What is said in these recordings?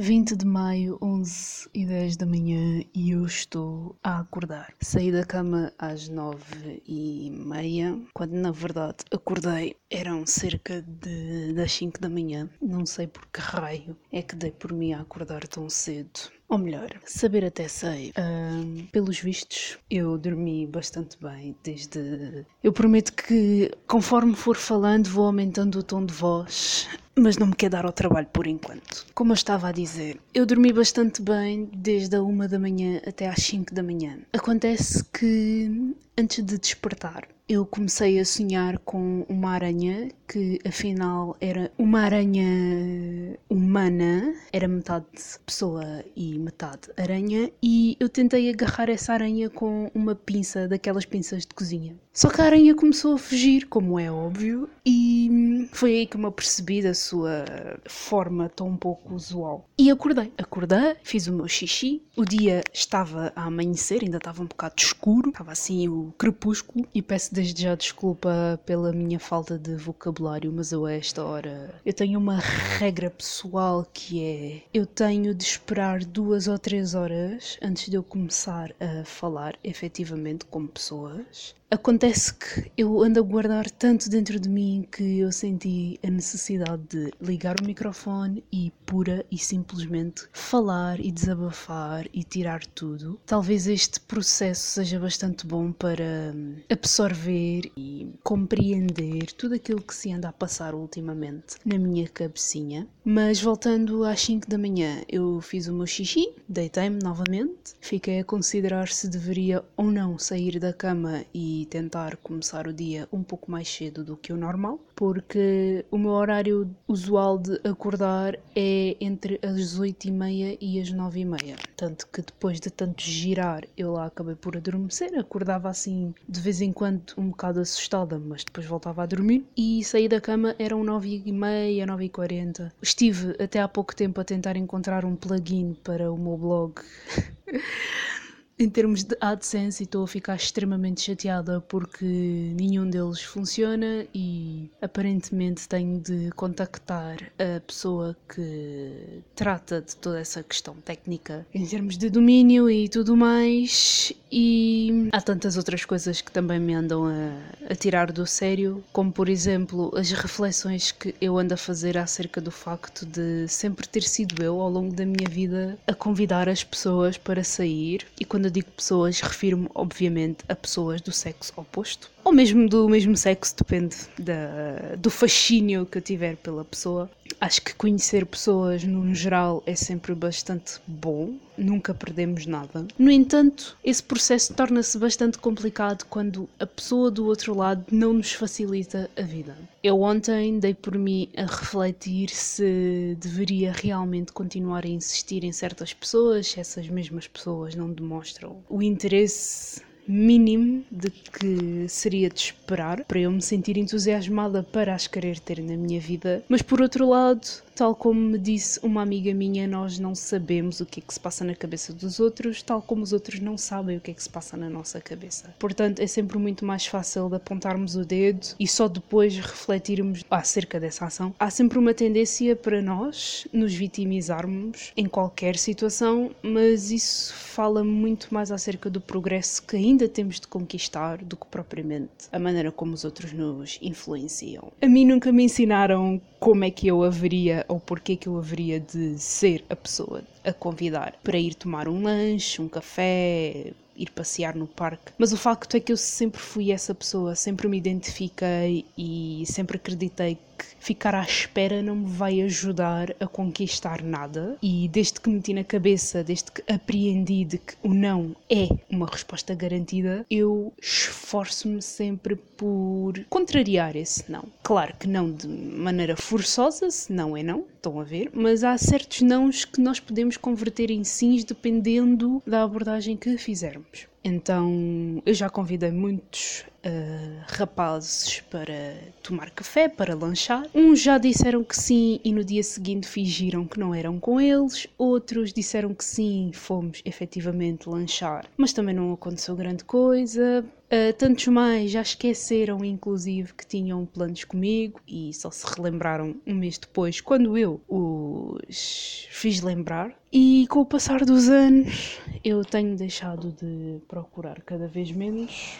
20 de maio, 11 e 10 da manhã e eu estou a acordar. Saí da cama às 9 e meia, quando na verdade acordei eram cerca de, das 5 da manhã. Não sei por que raio é que dei por mim a acordar tão cedo. Ou melhor, saber até sei. Um, pelos vistos, eu dormi bastante bem desde. Eu prometo que, conforme for falando, vou aumentando o tom de voz mas não me quer dar ao trabalho por enquanto. Como eu estava a dizer, eu dormi bastante bem desde a uma da manhã até às 5 da manhã. Acontece que antes de despertar, eu comecei a sonhar com uma aranha que afinal era uma aranha humana, era metade pessoa e metade aranha, e eu tentei agarrar essa aranha com uma pinça, daquelas pinças de cozinha. Só que a aranha começou a fugir, como é óbvio, e foi aí que me apercebi da sua forma tão pouco usual. E acordei. Acordei, fiz o meu xixi, o dia estava a amanhecer, ainda estava um bocado escuro, estava assim o crepúsculo, e peço desde já desculpa pela minha falta de vocabulário, mas eu a esta hora eu tenho uma regra pessoal que é eu tenho de esperar duas ou três horas antes de eu começar a falar efetivamente com pessoas Acontece que eu ando a guardar tanto dentro de mim que eu senti a necessidade de ligar o microfone e pura e simplesmente falar e desabafar e tirar tudo. Talvez este processo seja bastante bom para hum, absorver e compreender tudo aquilo que se anda a passar ultimamente na minha cabecinha. Mas voltando às 5 da manhã, eu fiz o meu xixi, deitei-me novamente, fiquei a considerar se deveria ou não sair da cama e tentar começar o dia um pouco mais cedo do que o normal, porque o meu horário usual de acordar é entre as 8 e e as 9 e meia. Tanto que depois de tanto girar, eu lá acabei por adormecer, acordava assim de vez em quando um bocado assustada, mas depois voltava a dormir e saí da cama eram 9 e meia, 9 e 40. Estive até há pouco tempo a tentar encontrar um plugin para o meu blog. em termos de AdSense estou a ficar extremamente chateada porque nenhum deles funciona e aparentemente tenho de contactar a pessoa que trata de toda essa questão técnica em termos de domínio e tudo mais. E há tantas outras coisas que também me andam a, a tirar do sério, como por exemplo as reflexões que eu ando a fazer acerca do facto de sempre ter sido eu ao longo da minha vida a convidar as pessoas para sair. E quando eu digo pessoas, refiro-me obviamente a pessoas do sexo oposto, ou mesmo do mesmo sexo, depende da, do fascínio que eu tiver pela pessoa. Acho que conhecer pessoas no geral é sempre bastante bom, nunca perdemos nada. No entanto, esse processo torna-se bastante complicado quando a pessoa do outro lado não nos facilita a vida. Eu ontem dei por mim a refletir se deveria realmente continuar a insistir em certas pessoas, se essas mesmas pessoas não demonstram o interesse mínimo de que seria de esperar para eu me sentir entusiasmada para as querer ter na minha vida, mas por outro lado, tal como me disse uma amiga minha, nós não sabemos o que é que se passa na cabeça dos outros, tal como os outros não sabem o que é que se passa na nossa cabeça. Portanto, é sempre muito mais fácil de apontarmos o dedo e só depois refletirmos acerca dessa ação. Há sempre uma tendência para nós nos vitimizarmos em qualquer situação, mas isso fala muito mais acerca do progresso que ainda ainda temos de conquistar do que propriamente a maneira como os outros nos influenciam. A mim nunca me ensinaram como é que eu haveria ou porquê que eu haveria de ser a pessoa a convidar para ir tomar um lanche, um café, ir passear no parque. Mas o facto é que eu sempre fui essa pessoa, sempre me identifiquei e sempre acreditei ficar à espera não me vai ajudar a conquistar nada. E desde que meti na cabeça, desde que apreendi de que o não é uma resposta garantida, eu esforço-me sempre por contrariar esse não. Claro que não de maneira forçosa, se não é não, estão a ver, mas há certos nãos que nós podemos converter em sims dependendo da abordagem que fizermos. Então eu já convidei muitos uh, rapazes para tomar café, para lanchar. Uns já disseram que sim e no dia seguinte fingiram que não eram com eles. Outros disseram que sim, fomos efetivamente lanchar, mas também não aconteceu grande coisa. Uh, tantos mais já esqueceram, inclusive, que tinham planos comigo e só se relembraram um mês depois, quando eu os fiz lembrar. E com o passar dos anos, eu tenho deixado de procurar cada vez menos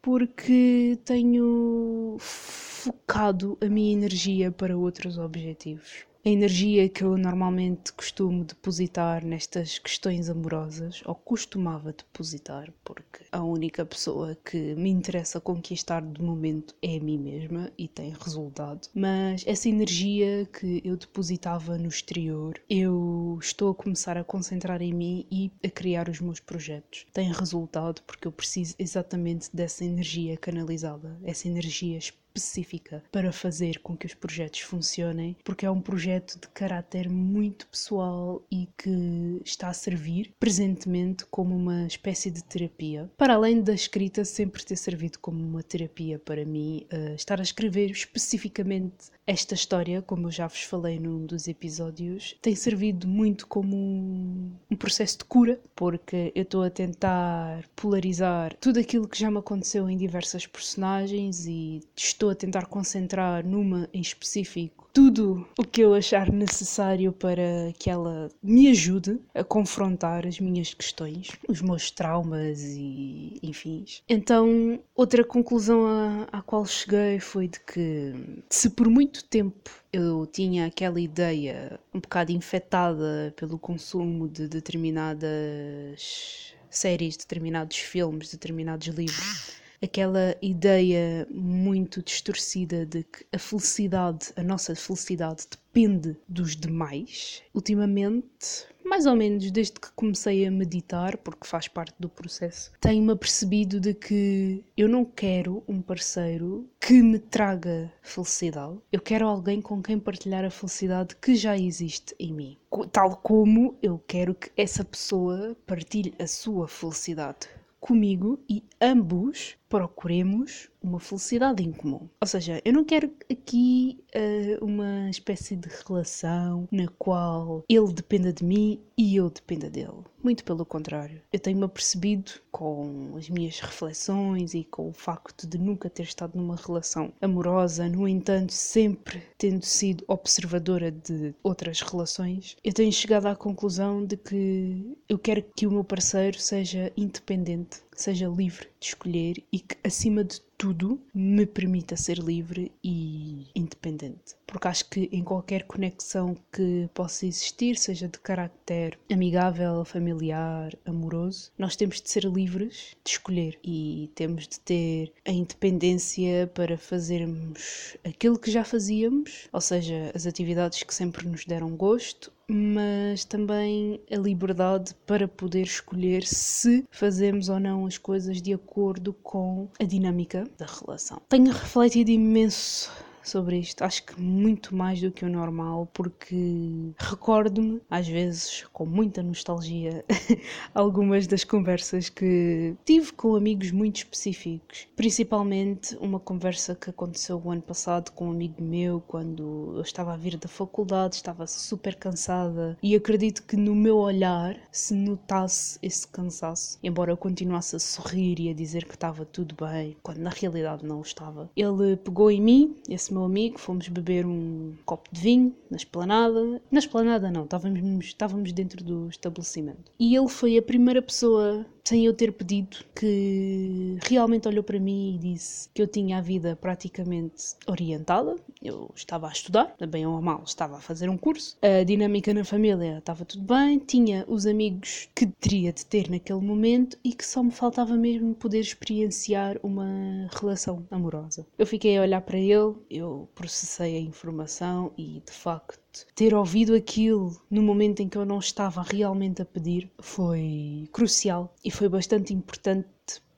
porque tenho focado a minha energia para outros objetivos a energia que eu normalmente costumo depositar nestas questões amorosas, ou costumava depositar, porque a única pessoa que me interessa conquistar de momento é a mim mesma e tem resultado. Mas essa energia que eu depositava no exterior, eu estou a começar a concentrar em mim e a criar os meus projetos. Tem resultado porque eu preciso exatamente dessa energia canalizada, essa energia espiritual específica para fazer com que os projetos funcionem, porque é um projeto de caráter muito pessoal e que está a servir presentemente como uma espécie de terapia. Para além da escrita sempre ter servido como uma terapia para mim, uh, estar a escrever especificamente esta história, como eu já vos falei num dos episódios, tem servido muito como um, um processo de cura, porque eu estou a tentar polarizar tudo aquilo que já me aconteceu em diversas personagens e estou a tentar concentrar numa em específico tudo o que eu achar necessário para que ela me ajude a confrontar as minhas questões, os meus traumas e enfim. Então, outra conclusão à, à qual cheguei foi de que se por muito tempo eu tinha aquela ideia um bocado infectada pelo consumo de determinadas séries, determinados filmes, determinados livros aquela ideia muito distorcida de que a felicidade, a nossa felicidade, depende dos demais. Ultimamente, mais ou menos desde que comecei a meditar, porque faz parte do processo, tenho-me apercebido de que eu não quero um parceiro que me traga felicidade. Eu quero alguém com quem partilhar a felicidade que já existe em mim. Tal como eu quero que essa pessoa partilhe a sua felicidade comigo e ambos procuremos uma felicidade em comum. Ou seja, eu não quero aqui uh, uma espécie de relação na qual ele dependa de mim e eu dependa dele. Muito pelo contrário. Eu tenho-me apercebido com as minhas reflexões e com o facto de nunca ter estado numa relação amorosa, no entanto, sempre tendo sido observadora de outras relações, eu tenho chegado à conclusão de que eu quero que o meu parceiro seja independente, seja livre de escolher e que, acima de tudo, me permita ser livre e independente. Porque acho que em qualquer conexão que possa existir, seja de caráter amigável, familiar, amoroso, nós temos de ser livres de escolher e temos de ter a independência para fazermos aquilo que já fazíamos, ou seja, as atividades que sempre nos deram gosto, mas também a liberdade para poder escolher se fazemos ou não as coisas de acordo com a dinâmica da relação. Tenho refletido imenso sobre isto, acho que muito mais do que o normal, porque recordo-me, às vezes com muita nostalgia, algumas das conversas que tive com amigos muito específicos. Principalmente uma conversa que aconteceu o ano passado com um amigo meu, quando eu estava a vir da faculdade, estava super cansada e acredito que no meu olhar se notasse esse cansaço, embora eu continuasse a sorrir e a dizer que estava tudo bem, quando na realidade não estava. Ele pegou em mim, esse meu amigo, fomos beber um copo de vinho na esplanada. Na esplanada não, estávamos, estávamos dentro do estabelecimento. E ele foi a primeira pessoa sem eu ter pedido, que realmente olhou para mim e disse que eu tinha a vida praticamente orientada. Eu estava a estudar, bem ou mal, estava a fazer um curso. A dinâmica na família estava tudo bem, tinha os amigos que teria de ter naquele momento e que só me faltava mesmo poder experienciar uma relação amorosa. Eu fiquei a olhar para ele, eu processei a informação e de facto ter ouvido aquilo no momento em que eu não estava realmente a pedir foi crucial e foi bastante importante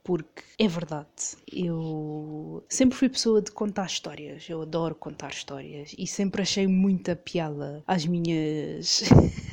porque é verdade. Eu sempre fui pessoa de contar histórias. Eu adoro contar histórias e sempre achei muita piada às minhas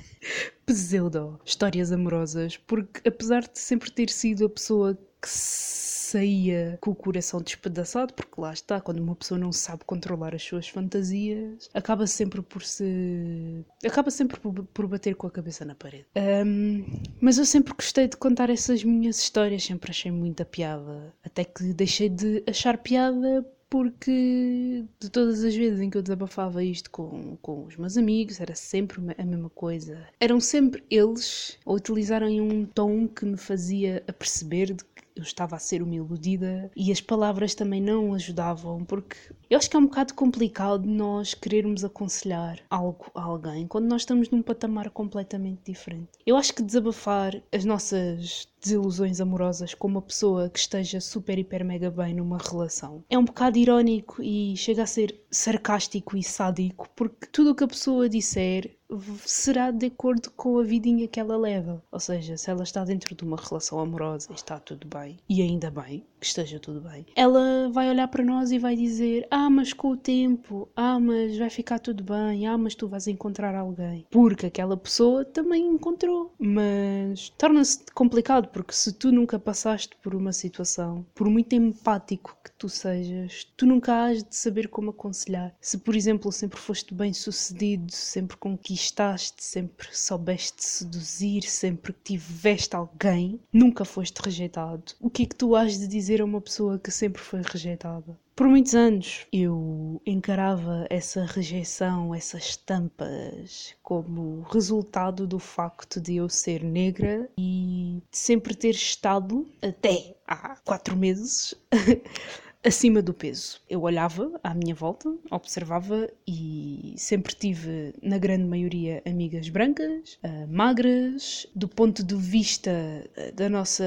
pseudo histórias amorosas, porque apesar de sempre ter sido a pessoa que saía com o coração despedaçado, porque lá está, quando uma pessoa não sabe controlar as suas fantasias, acaba sempre por se. acaba sempre por, bater com a cabeça na parede. Um, mas eu sempre gostei de contar essas minhas histórias, sempre achei muita piada. Até que deixei de achar piada porque de todas as vezes em que eu desabafava isto com, com os meus amigos, era sempre a mesma coisa. Eram sempre eles a utilizarem um tom que me fazia perceber de eu estava a ser uma iludida e as palavras também não ajudavam, porque eu acho que é um bocado complicado nós querermos aconselhar algo a alguém quando nós estamos num patamar completamente diferente. Eu acho que desabafar as nossas desilusões amorosas com uma pessoa que esteja super, hiper, mega bem numa relação é um bocado irónico e chega a ser sarcástico e sádico, porque tudo o que a pessoa disser será de acordo com a vidinha que ela leva. Ou seja, se ela está dentro de uma relação amorosa e está tudo bem, e ainda bem que esteja tudo bem, ela vai olhar para nós e vai dizer: Ah, mas com o tempo, ah, mas vai ficar tudo bem, ah, mas tu vais encontrar alguém. Porque aquela pessoa também encontrou. Mas torna-se complicado porque se tu nunca passaste por uma situação, por muito empático que tu sejas, tu nunca has de saber como aconselhar. Se, por exemplo, sempre foste bem sucedido, sempre conquistaste, sempre soubeste seduzir, sempre tiveste alguém, nunca foste rejeitado, o que é que tu has de dizer a uma pessoa que sempre foi rejeitada? Por muitos anos eu encarava essa rejeição, essas tampas, como resultado do facto de eu ser negra e sempre ter estado, até há quatro meses, acima do peso. Eu olhava à minha volta, observava e sempre tive, na grande maioria, amigas brancas, uh, magras, do ponto de vista uh, da nossa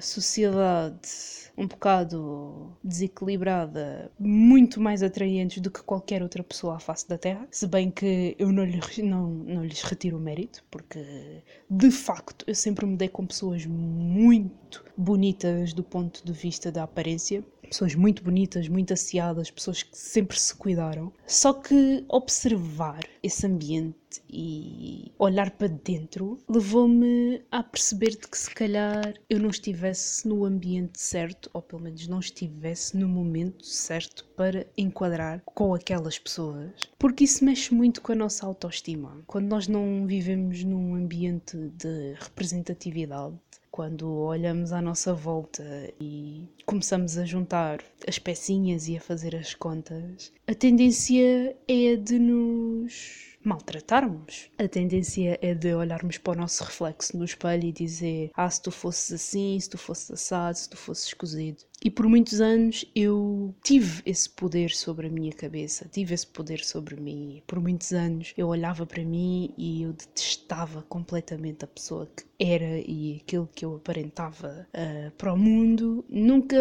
sociedade um bocado desequilibrada, muito mais atraentes do que qualquer outra pessoa à face da Terra. Se bem que eu não, lhe, não, não lhes retiro o mérito, porque de facto eu sempre me dei com pessoas muito bonitas do ponto de vista da aparência pessoas muito bonitas, muito asseadas, pessoas que sempre se cuidaram. Só que observar esse ambiente e olhar para dentro levou-me a perceber de que se calhar eu não estivesse no ambiente certo, ou pelo menos não estivesse no momento certo para enquadrar com aquelas pessoas. Porque isso mexe muito com a nossa autoestima. Quando nós não vivemos num ambiente de representatividade, quando olhamos à nossa volta e começamos a juntar as pecinhas e a fazer as contas, a tendência é de nos maltratarmos. A tendência é de olharmos para o nosso reflexo no espelho e dizer: Ah, se tu fosses assim, se tu fosses assado, se tu fosses cozido. E por muitos anos eu tive esse poder sobre a minha cabeça, tive esse poder sobre mim. Por muitos anos eu olhava para mim e eu detestava completamente a pessoa que era e aquilo que eu aparentava uh, para o mundo. Nunca,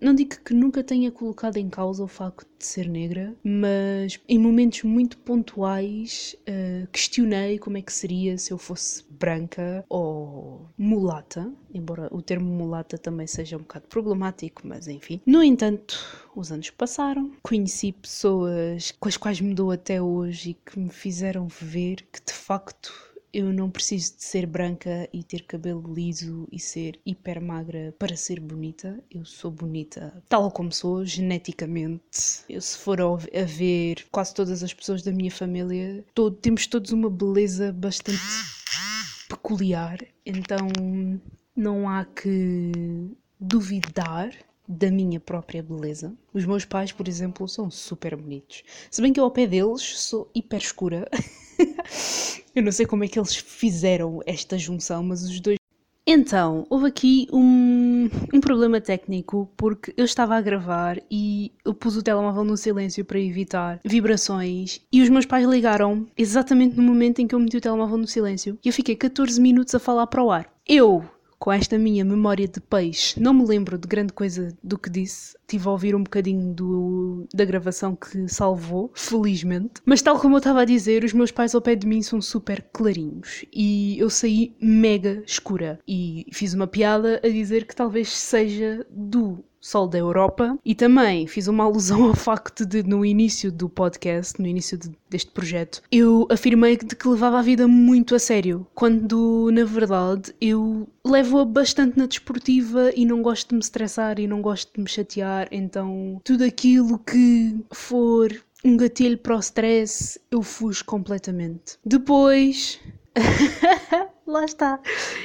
não digo que nunca tenha colocado em causa o facto de ser negra, mas em momentos muito pontuais uh, questionei como é que seria se eu fosse branca ou mulata, embora o termo mulata também seja um bocado problemático, mas enfim. No entanto, os anos passaram, conheci pessoas com as quais me dou até hoje e que me fizeram ver que de facto eu não preciso de ser branca e ter cabelo liso e ser hiper magra para ser bonita. Eu sou bonita tal como sou, geneticamente. Eu, se for a ver quase todas as pessoas da minha família, todo, temos todos uma beleza bastante peculiar, então não há que duvidar da minha própria beleza. Os meus pais, por exemplo, são super bonitos. Se bem que eu ao pé deles sou hiper escura. eu não sei como é que eles fizeram esta junção, mas os dois então, houve aqui um, um, problema técnico porque eu estava a gravar e eu pus o telemóvel no silêncio para evitar vibrações e os meus pais ligaram exatamente no momento em que eu meti o telemóvel no silêncio e eu fiquei 14 minutos a falar para o ar. Eu com esta minha memória de peixe, não me lembro de grande coisa do que disse. Tive a ouvir um bocadinho do, da gravação que salvou, felizmente. Mas, tal como eu estava a dizer, os meus pais ao pé de mim são super clarinhos e eu saí mega escura. E fiz uma piada a dizer que talvez seja do Sol da Europa e também fiz uma alusão ao facto de no início do podcast, no início de, deste projeto, eu afirmei de que levava a vida muito a sério, quando na verdade eu levo-a bastante na desportiva e não gosto de me estressar e não gosto de me chatear, então tudo aquilo que for um gatilho para o stress eu fujo completamente. Depois Lá está.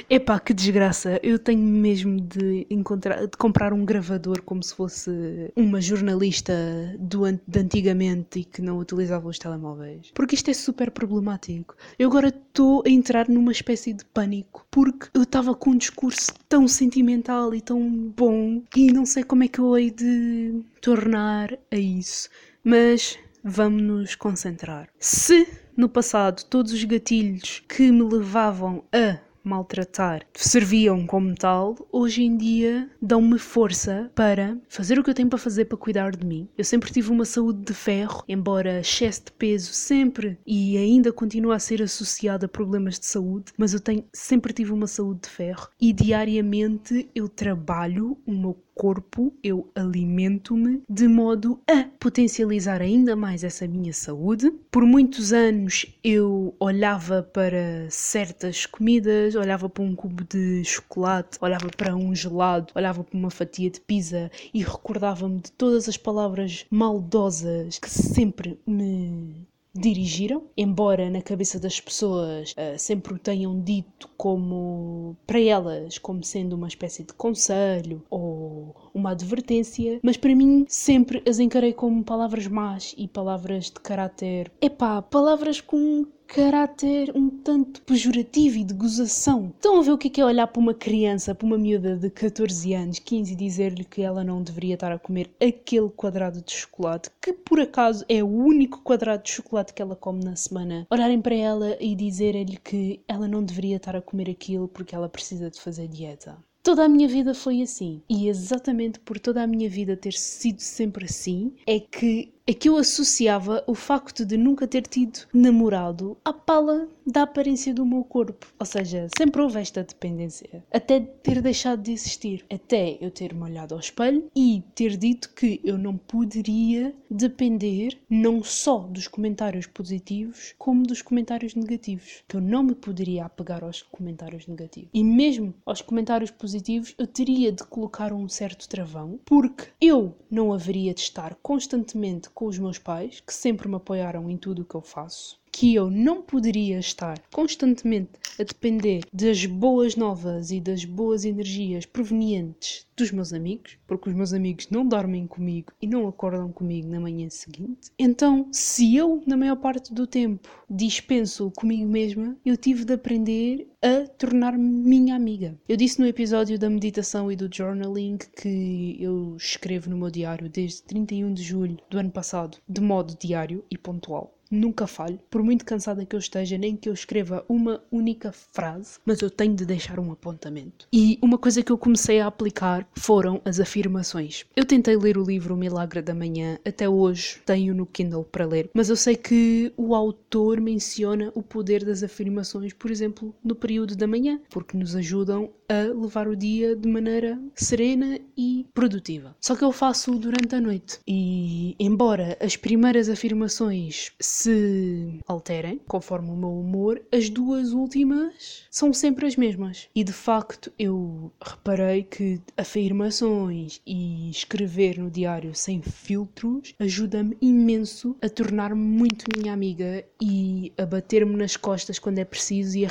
Epá, que desgraça. Eu tenho mesmo de, encontrar, de comprar um gravador como se fosse uma jornalista do, de antigamente e que não utilizava os telemóveis. Porque isto é super problemático. Eu agora estou a entrar numa espécie de pânico porque eu estava com um discurso tão sentimental e tão bom e não sei como é que eu hei de tornar a isso. Mas vamos nos concentrar. Se no passado todos os gatilhos que me levavam a maltratar serviam como tal, hoje em dia dão-me força para fazer o que eu tenho para fazer para cuidar de mim. Eu sempre tive uma saúde de ferro, embora excesso de peso sempre e ainda continua a ser associado a problemas de saúde, mas eu tenho sempre tive uma saúde de ferro e diariamente eu trabalho o meu corpo, eu alimento-me de modo a potencializar ainda mais essa minha saúde. Por muitos anos eu olhava para certas comidas, olhava para um cubo de chocolate, olhava para um gelado, olhava para uma fatia de pizza e recordava-me de todas as palavras maldosas que sempre me dirigiram, embora na cabeça das pessoas uh, sempre o tenham dito como para elas como sendo uma espécie de conselho ou uma advertência, mas para mim sempre as encarei como palavras más e palavras de caráter, epá, palavras com caráter um tanto pejorativo e de gozação. Estão a ver o que é olhar para uma criança, para uma miúda de 14 anos, 15 e dizer-lhe que ela não deveria estar a comer aquele quadrado de chocolate, que por acaso é o único quadrado de chocolate que ela come na semana. Olharem para ela e dizerem-lhe que ela não deveria estar a comer aquilo porque ela precisa de fazer dieta. Toda a minha vida foi assim. E exatamente por toda a minha vida ter sido sempre assim, é que é que eu associava o facto de nunca ter tido namorado à pala da aparência do meu corpo. Ou seja, sempre houve esta dependência. Até ter deixado de existir. Até eu ter-me olhado ao espelho e ter dito que eu não poderia depender não só dos comentários positivos, como dos comentários negativos. Que eu não me poderia apegar aos comentários negativos. E mesmo aos comentários positivos, eu teria de colocar um certo travão, porque eu não haveria de estar constantemente com os meus pais, que sempre me apoiaram em tudo o que eu faço, que eu não poderia estar constantemente a depender das boas novas e das boas energias provenientes dos meus amigos, porque os meus amigos não dormem comigo e não acordam comigo na manhã seguinte. Então, se eu, na maior parte do tempo, dispenso comigo mesma, eu tive de aprender a tornar-me minha amiga. Eu disse no episódio da meditação e do journaling que eu escrevo no meu diário desde 31 de julho do ano passado, de modo diário e pontual nunca falho, por muito cansada que eu esteja, nem que eu escreva uma única frase, mas eu tenho de deixar um apontamento. E uma coisa que eu comecei a aplicar foram as afirmações. Eu tentei ler o livro O Milagre da Manhã, até hoje tenho no Kindle para ler, mas eu sei que o autor menciona o poder das afirmações, por exemplo, no período da manhã, porque nos ajudam a levar o dia de maneira serena e produtiva. Só que eu faço durante a noite e, embora as primeiras afirmações se alterem conforme o meu humor, as duas últimas são sempre as mesmas. E de facto eu reparei que afirmações e escrever no diário sem filtros ajuda-me imenso a tornar-me muito minha amiga e a bater-me nas costas quando é preciso e a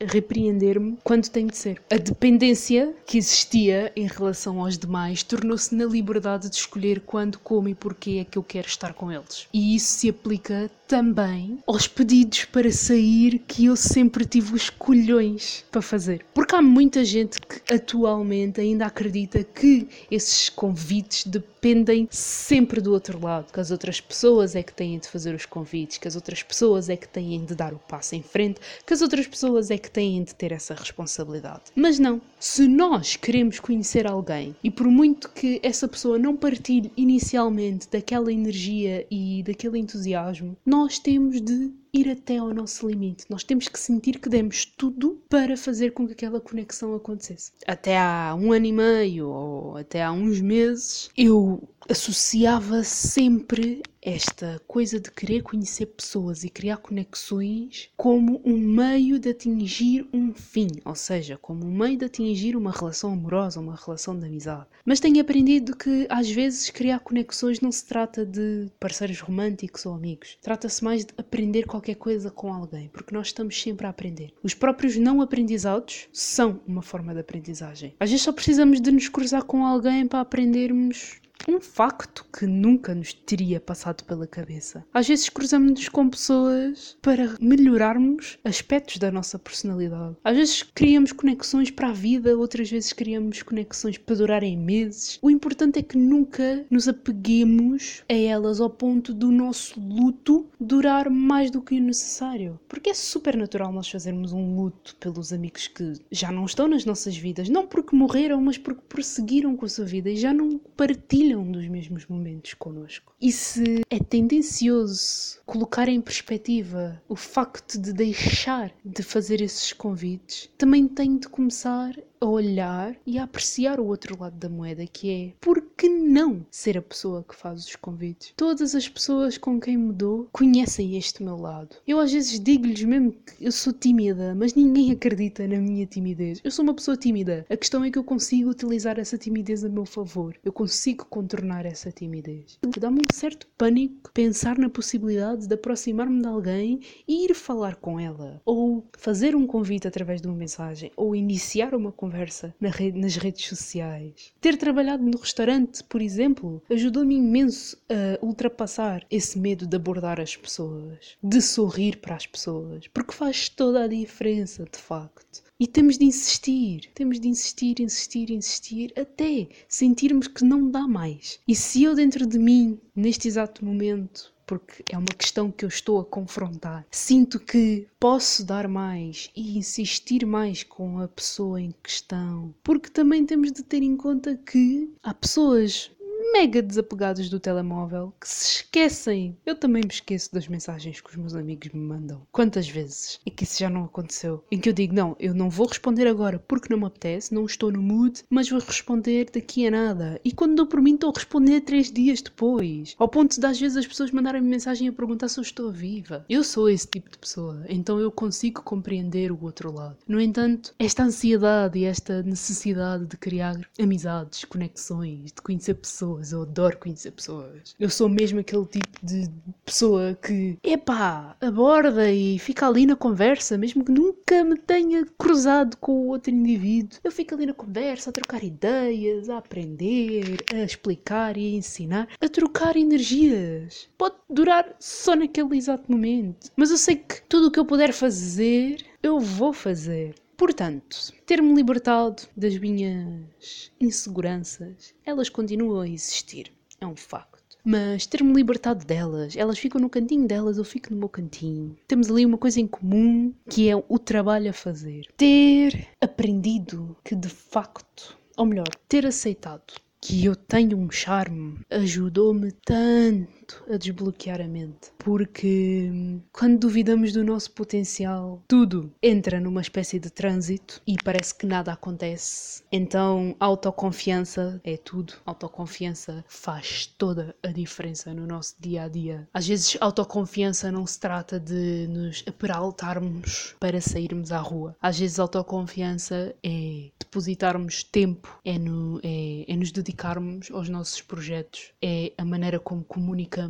repreender-me quando tem de ser. A dependência que existia em relação aos demais tornou-se na liberdade de escolher quando, como e porquê é que eu quero estar com eles. E isso se aplica também aos pedidos para sair que eu sempre tive os colhões para fazer. Porque há muita gente que atualmente ainda acredita que esses convites dependem sempre do outro lado, que as outras pessoas é que têm de fazer os convites, que as outras pessoas é que têm de dar o passo em frente, que as outras pessoas é que têm de ter essa responsabilidade. Mas não, Se nós queremos conhecer alguém e por muito que essa pessoa não partilhe inicialmente daquela energia e daquele entusiasmo, nós temos de ir até ao nosso limite. Nós temos que sentir que demos tudo para fazer com que aquela conexão acontecesse. Até há um ano e meio ou até há uns meses, eu associava sempre esta coisa de querer conhecer pessoas e criar conexões como um meio de atingir um fim, ou seja, como um meio de atingir uma relação amorosa, uma relação de amizade. Mas tenho aprendido que às vezes criar conexões não se trata de parceiros românticos ou amigos, trata-se mais de aprender qualquer coisa com alguém, porque nós estamos sempre a aprender. Os próprios não aprendizados são uma forma de aprendizagem. Às vezes só precisamos de nos cruzar com alguém para aprendermos um facto que nunca nos teria passado pela cabeça. Às vezes cruzamos-nos com pessoas para melhorarmos aspectos da nossa personalidade. Às vezes criamos conexões para a vida, outras vezes criamos conexões para durarem meses. O importante é que nunca nos apeguemos a elas ao ponto do nosso luto durar mais do que o necessário. Porque é super natural nós fazermos um luto pelos amigos que já não estão nas nossas vidas, não porque morreram, mas porque prosseguiram com a sua vida e já não partilham partilham dos mesmos momentos connosco. E se é tendencioso colocar em perspectiva o facto de deixar de fazer esses convites, também tem de começar a olhar e a apreciar o outro lado da moeda, que é por que não ser a pessoa que faz os convites? Todas as pessoas com quem me dou conhecem este meu lado. Eu às vezes digo-lhes mesmo que eu sou tímida, mas ninguém acredita na minha timidez. Eu sou uma pessoa tímida. A questão é que eu consigo utilizar essa timidez a meu favor. Eu consigo contornar essa timidez. Dá-me um certo pânico pensar na possibilidade de aproximar-me de alguém e ir falar com ela, ou fazer um convite através de uma mensagem, ou iniciar uma conversa na nas redes sociais. Ter trabalhado no restaurante, por exemplo, ajudou-me imenso a ultrapassar esse medo de abordar as pessoas, de sorrir para as pessoas, porque faz toda a diferença, de facto. E temos de insistir, temos de insistir, insistir, insistir, até sentirmos que não dá mais. E se eu dentro de mim, neste exato momento, porque é uma questão que eu estou a confrontar. Sinto que posso dar mais e insistir mais com a pessoa em questão, porque também temos de ter em conta que há pessoas mega desapegados do telemóvel que se esquecem. Eu também me esqueço das mensagens que os meus amigos me mandam. Quantas vezes? E que isso já não aconteceu. Em que eu digo, não, eu não vou responder agora porque não me apetece, não estou no mood, mas vou responder daqui a nada. E quando dou por mim, estou a responder três dias depois. Ao ponto de às vezes as pessoas mandarem-me mensagem a perguntar se eu estou viva. Eu sou esse tipo de pessoa, então eu consigo compreender o outro lado. No entanto, esta ansiedade e esta necessidade de criar amizades, conexões, de conhecer pessoas, pessoas, eu adoro conhecer pessoas. Eu sou mesmo aquele tipo de pessoa que, epá, aborda e fica ali na conversa, mesmo que nunca me tenha cruzado com outro indivíduo. Eu fico ali na conversa, a trocar ideias, a aprender, a explicar e a ensinar, a trocar energias. Pode durar só naquele exato momento, mas eu sei que tudo o que eu puder fazer, eu vou fazer. Portanto, ter-me libertado das minhas inseguranças, elas continuam a existir, é um facto. Mas ter-me libertado delas, elas ficam no cantinho delas, eu fico no meu cantinho. Temos ali uma coisa em comum que é o trabalho a fazer. Ter aprendido que de facto, ou melhor, ter aceitado que eu tenho um charme ajudou-me tanto a desbloquear a mente. Porque hum, quando duvidamos do nosso potencial, tudo entra numa espécie de trânsito e parece que nada acontece. Então, autoconfiança é tudo. Autoconfiança faz toda a diferença no nosso dia a dia. Às vezes, autoconfiança não se trata de nos aperaltarmos para sairmos à rua. Às vezes, autoconfiança é depositarmos tempo, é, no, é, é nos dedicarmos aos nossos projetos, é a maneira como comunicamos,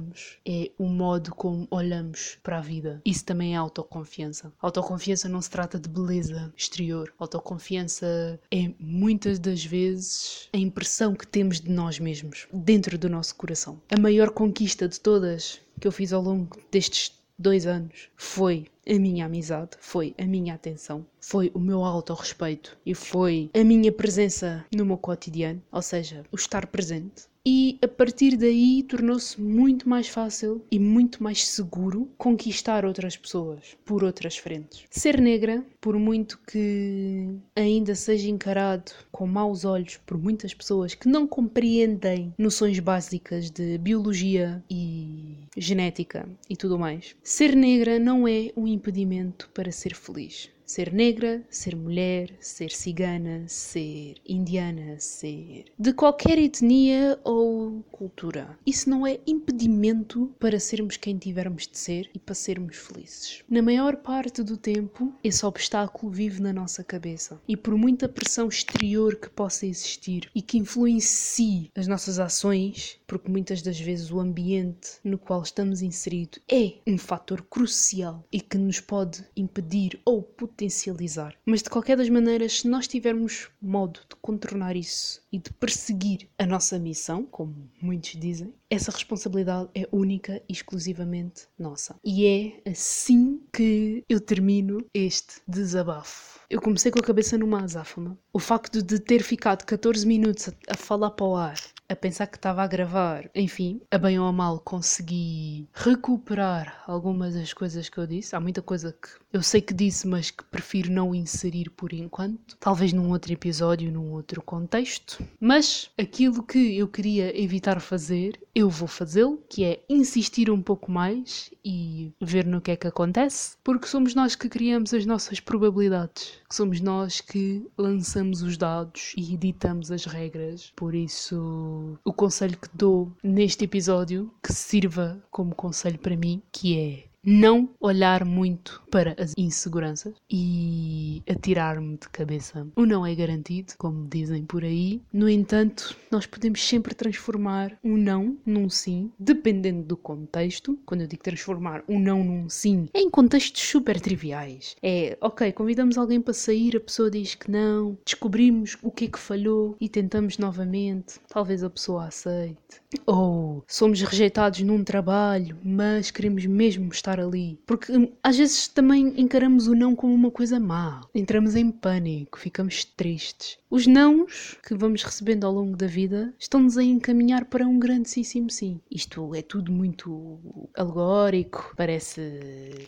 é o modo como olhamos para a vida. Isso também é autoconfiança. Autoconfiança não se trata de beleza exterior. Autoconfiança é muitas das vezes a impressão que temos de nós mesmos, dentro do nosso coração. A maior conquista de todas que eu fiz ao longo destes dois anos foi a minha amizade, foi a minha atenção, foi o meu autorrespeito e foi a minha presença no meu cotidiano, ou seja, o estar presente. E a partir daí tornou-se muito mais fácil e muito mais seguro conquistar outras pessoas por outras frentes. Ser negra, por muito que ainda seja encarado com maus olhos por muitas pessoas que não compreendem noções básicas de biologia e genética e tudo mais, ser negra não é um impedimento para ser feliz. Ser negra, ser mulher, ser cigana, ser indiana, ser de qualquer etnia ou cultura. Isso não é impedimento para sermos quem tivermos de ser e para sermos felizes. Na maior parte do tempo, esse obstáculo vive na nossa cabeça. E por muita pressão exterior que possa existir e que influencie as nossas ações, porque muitas das vezes o ambiente no qual estamos inseridos é um fator crucial e que nos pode impedir ou potencializar. Mas de qualquer das maneiras, se nós tivermos modo de contornar isso e de perseguir a nossa missão, como muitos dizem, essa responsabilidade é única e exclusivamente nossa. E é assim que eu termino este desabafo. Eu comecei com a cabeça numa azáfama. O facto de ter ficado 14 minutos a, falar para o ar a pensar que estava a gravar. Enfim, a bem ou a mal consegui recuperar algumas das coisas que eu disse. Há muita coisa que eu sei que disse, mas que prefiro não inserir por enquanto. Talvez num outro episódio, num outro contexto. Mas aquilo que eu queria evitar fazer, eu vou fazê-lo, que é insistir um pouco mais e ver no que é que acontece, porque somos nós que criamos as nossas probabilidades, somos nós que lançamos os dados e editamos as regras. Por isso, o conselho que dou neste episódio, que sirva como conselho para mim, que é não olhar muito para as inseguranças e atirar-me de cabeça. O não é garantido, como dizem por aí. No entanto, nós podemos sempre transformar um não num sim, dependendo do contexto. Quando eu digo transformar um não num sim, é em contextos super triviais. É, ok, convidamos alguém para sair, a pessoa diz que não, descobrimos o que é que falhou e tentamos novamente. Talvez a pessoa aceite. Ou somos rejeitados num trabalho, mas queremos mesmo estar ali. Porque hum, às vezes também encaramos o não como uma coisa má. Entramos em pânico, ficamos tristes. Os nãos que vamos recebendo ao longo da vida estão-nos a encaminhar para um grandíssimo sim. Isto é tudo muito alegórico, parece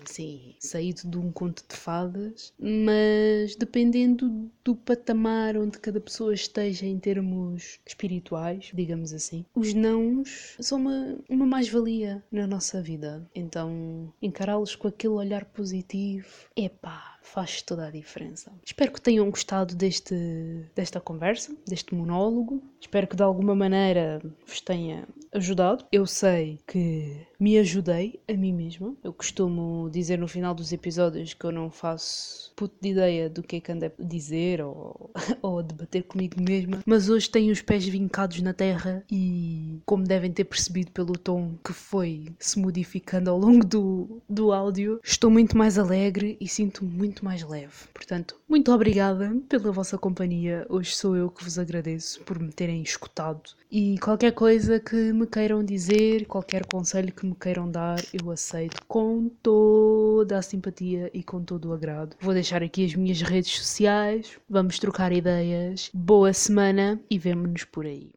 sim, saído de um conto de fadas, mas dependendo do patamar onde cada pessoa esteja em termos espirituais, digamos assim, os nãos são uma, uma mais-valia na nossa vida. Então, encará-los com aquele olhar positivo, epá, faz toda a diferença. Espero que tenham gostado deste, desta conversa, deste monólogo. Espero que de alguma maneira vos tenha ajudado. Eu sei que me ajudei a mim mesma. Eu costumo dizer no final dos episódios que eu não faço puto de ideia do que é que ando a dizer ou, ou a debater comigo mesma, mas hoje tenho os pés vincados na terra e, como devem ter percebido pelo tom que foi se modificando ao longo do, do áudio, estou muito mais alegre e sinto muito mais leve. Portanto, muito obrigada pela vossa companhia. Hoje sou eu que vos agradeço por me escutado e qualquer coisa que me queiram dizer, qualquer conselho que me queiram dar, eu aceito com toda a simpatia e com todo o agrado. Vou deixar aqui as minhas redes sociais, vamos trocar ideias. Boa semana e vemo-nos por aí.